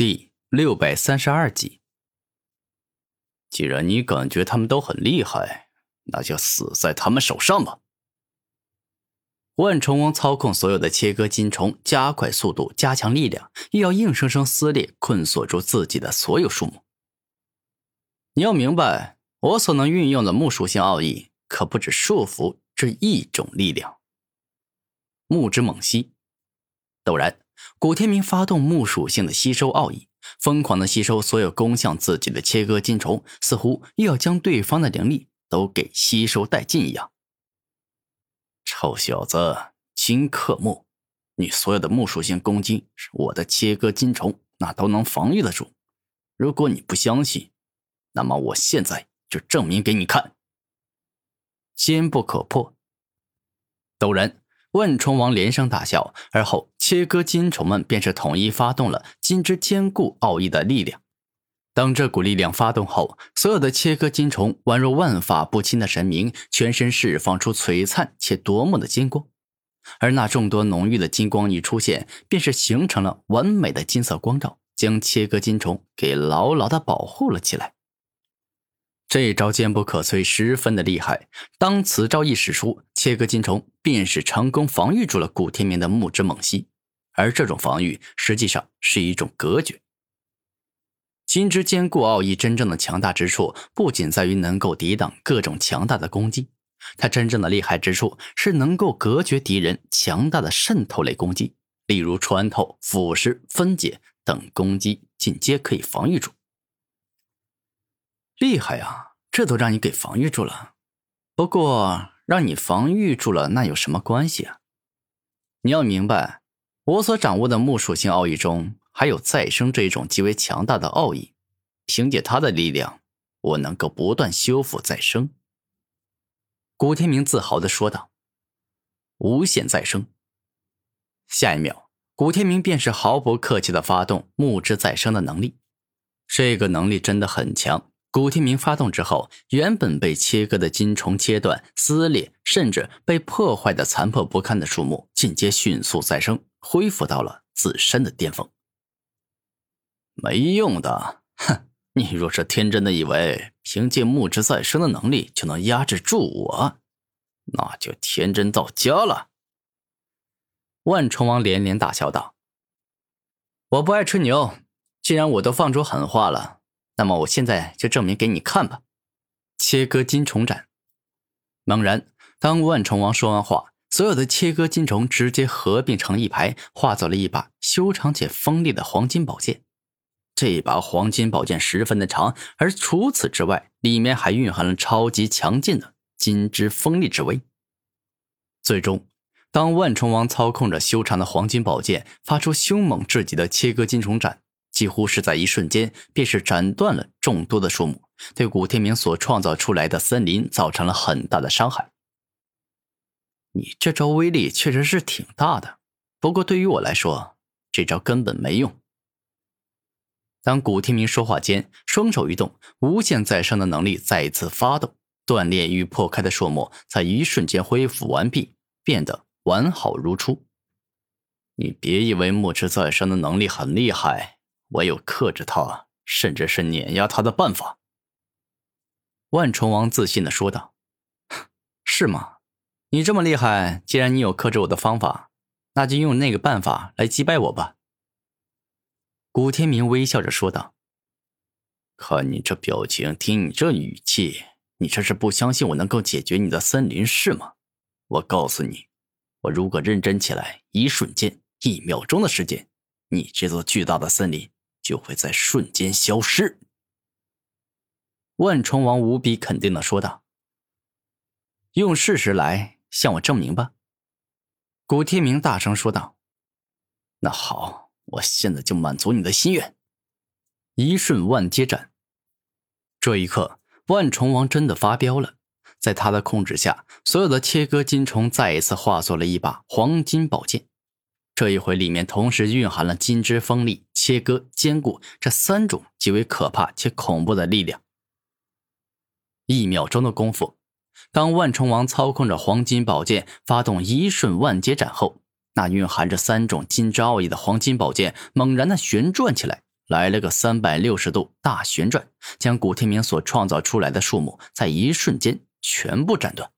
第六百三十二集。既然你感觉他们都很厉害，那就死在他们手上吧。万虫王操控所有的切割金虫，加快速度，加强力量，又要硬生生撕裂、困锁住自己的所有树木。你要明白，我所能运用的木属性奥义，可不止束缚这一种力量。木之猛吸，陡然。古天明发动木属性的吸收奥义，疯狂的吸收所有攻向自己的切割金虫，似乎又要将对方的灵力都给吸收殆尽一样。臭小子，金克木，你所有的木属性攻击，我的切割金虫那都能防御得住。如果你不相信，那么我现在就证明给你看。坚不可破。陡然。万虫王连声大笑，而后切割金虫们便是统一发动了金之坚固奥义的力量。当这股力量发动后，所有的切割金虫宛若万法不侵的神明，全身释放出璀璨且夺目的金光。而那众多浓郁的金光一出现，便是形成了完美的金色光照，将切割金虫给牢牢的保护了起来。这一招坚不可摧，十分的厉害。当此招一使出，切割金虫便是成功防御住了古天明的木之猛吸，而这种防御实际上是一种隔绝。金之坚固奥义真正的强大之处，不仅在于能够抵挡各种强大的攻击，它真正的厉害之处是能够隔绝敌人强大的渗透类攻击，例如穿透、腐蚀、分解等攻击，进阶可以防御住。厉害啊！这都让你给防御住了。不过，让你防御住了，那有什么关系啊？你要明白，我所掌握的木属性奥义中，还有再生这一种极为强大的奥义。凭借它的力量，我能够不断修复再生。古天明自豪的说道：“无限再生。”下一秒，古天明便是毫不客气的发动木之再生的能力。这个能力真的很强。古天明发动之后，原本被切割的金虫切断、撕裂，甚至被破坏的残破不堪的树木，尽皆迅速再生，恢复到了自身的巅峰。没用的，哼！你若是天真的以为凭借木之再生的能力就能压制住我，那就天真到家了。万虫王连连大笑道：“我不爱吹牛，既然我都放出狠话了。”那么我现在就证明给你看吧！切割金虫斩。猛然，当万虫王说完话，所有的切割金虫直接合并成一排，化作了一把修长且锋利的黄金宝剑。这把黄金宝剑十分的长，而除此之外，里面还蕴含了超级强劲的金之锋利之威。最终，当万虫王操控着修长的黄金宝剑，发出凶猛至极的切割金虫斩。几乎是在一瞬间，便是斩断了众多的树木，对古天明所创造出来的森林造成了很大的伤害。你这招威力确实是挺大的，不过对于我来说，这招根本没用。当古天明说话间，双手一动，无限再生的能力再一次发动，断裂与破开的树木在一瞬间恢复完毕，变得完好如初。你别以为木之再生的能力很厉害。我有克制他，甚至是碾压他的办法。”万虫王自信的说道，“是吗？你这么厉害，既然你有克制我的方法，那就用那个办法来击败我吧。”古天明微笑着说道，“看你这表情，听你这语气，你这是不相信我能够解决你的森林是吗？我告诉你，我如果认真起来，一瞬间，一秒钟的时间，你这座巨大的森林。”就会在瞬间消失。万虫王无比肯定的说道：“用事实来向我证明吧。”古天明大声说道：“那好，我现在就满足你的心愿。”一瞬万阶斩。这一刻，万虫王真的发飙了，在他的控制下，所有的切割金虫再一次化作了一把黄金宝剑。这一回，里面同时蕴含了金之锋利、切割、坚固这三种极为可怕且恐怖的力量。一秒钟的功夫，当万重王操控着黄金宝剑发动一瞬万劫斩后，那蕴含着三种金之奥义的黄金宝剑猛然的旋转起来，来了个三百六十度大旋转，将古天明所创造出来的树木在一瞬间全部斩断。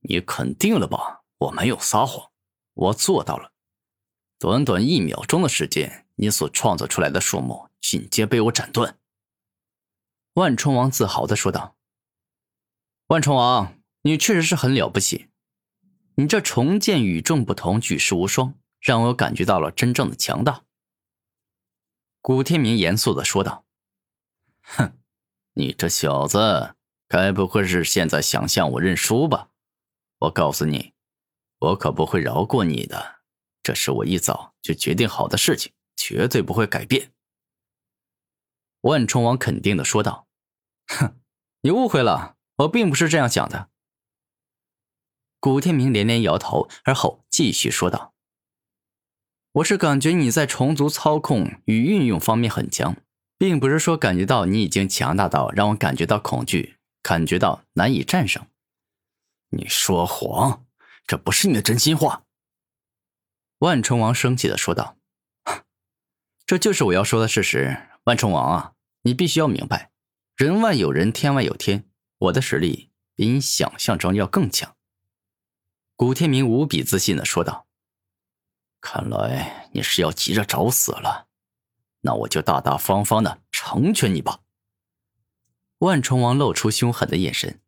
你肯定了吧？我没有撒谎，我做到了。短短一秒钟的时间，你所创造出来的树木紧接被我斩断。万重王自豪的说道：“万冲王，你确实是很了不起，你这重建与众不同，举世无双，让我感觉到了真正的强大。”古天明严肃的说道：“哼，你这小子，该不会是现在想向我认输吧？我告诉你，我可不会饶过你的。这是我一早就决定好的事情，绝对不会改变。”万冲王肯定的说道：“哼，你误会了，我并不是这样想的。”古天明连连摇头，而后继续说道。我是感觉你在虫族操控与运用方面很强，并不是说感觉到你已经强大到让我感觉到恐惧，感觉到难以战胜。你说谎，这不是你的真心话。万虫王生气的说道：“这就是我要说的事实。万虫王啊，你必须要明白，人外有人，天外有天，我的实力比你想象中要更强。”古天明无比自信的说道。看来你是要急着找死了，那我就大大方方的成全你吧。万重王露出凶狠的眼神，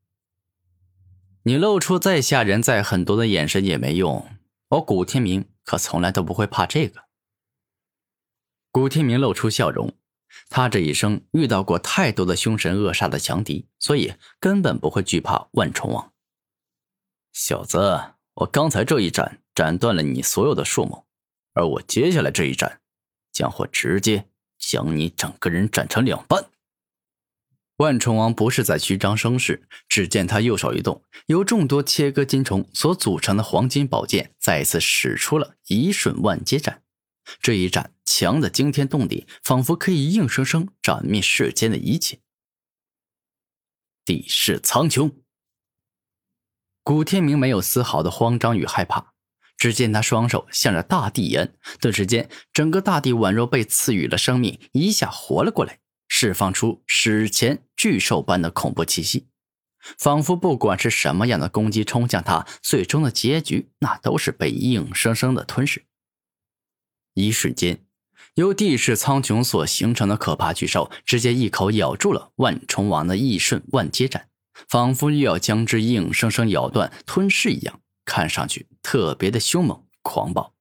你露出再吓人、再狠毒的眼神也没用，我古天明可从来都不会怕这个。古天明露出笑容，他这一生遇到过太多的凶神恶煞的强敌，所以根本不会惧怕万重王。小子，我刚才这一斩斩断了你所有的树木。而我接下来这一斩，将会直接将你整个人斩成两半。万虫王不是在虚张声势，只见他右手一动，由众多切割金虫所组成的黄金宝剑再次使出了一瞬万劫斩。这一斩强的惊天动地，仿佛可以硬生生斩灭世间的一切。地势苍穹，古天明没有丝毫的慌张与害怕。只见他双手向着大地一摁，顿时间，整个大地宛若被赐予了生命，一下活了过来，释放出史前巨兽般的恐怖气息，仿佛不管是什么样的攻击冲向他，最终的结局那都是被硬生生的吞噬。一瞬间，由地势苍穹所形成的可怕巨兽，直接一口咬住了万重王的一瞬万阶斩，仿佛又要将之硬生生咬断吞噬一样。看上去特别的凶猛狂暴。